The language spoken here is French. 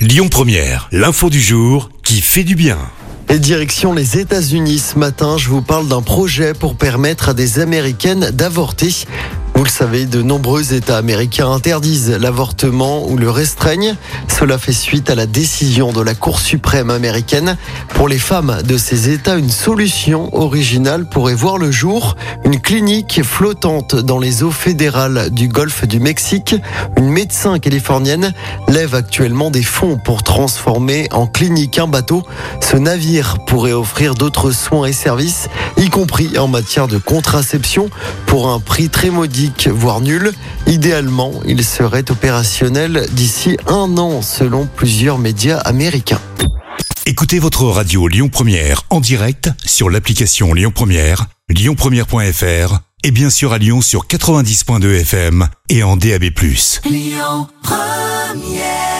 Lyon Première, l'info du jour qui fait du bien. Et direction les États-Unis ce matin, je vous parle d'un projet pour permettre à des Américaines d'avorter. Vous le savez, de nombreux États américains interdisent l'avortement ou le restreignent. Cela fait suite à la décision de la Cour suprême américaine. Pour les femmes de ces États, une solution originale pourrait voir le jour. Une clinique flottante dans les eaux fédérales du golfe du Mexique. Une médecin californienne lève actuellement des fonds pour transformer en clinique un bateau. Ce navire pourrait offrir d'autres soins et services, y compris en matière de contraception, pour un prix très modique voire nul. Idéalement, il serait opérationnel d'ici un an, selon plusieurs médias américains. Écoutez votre radio Lyon Première en direct sur l'application Lyon Première, lyonpremière.fr et bien sûr à Lyon sur 90.2 FM et en DAB+. Lyon Première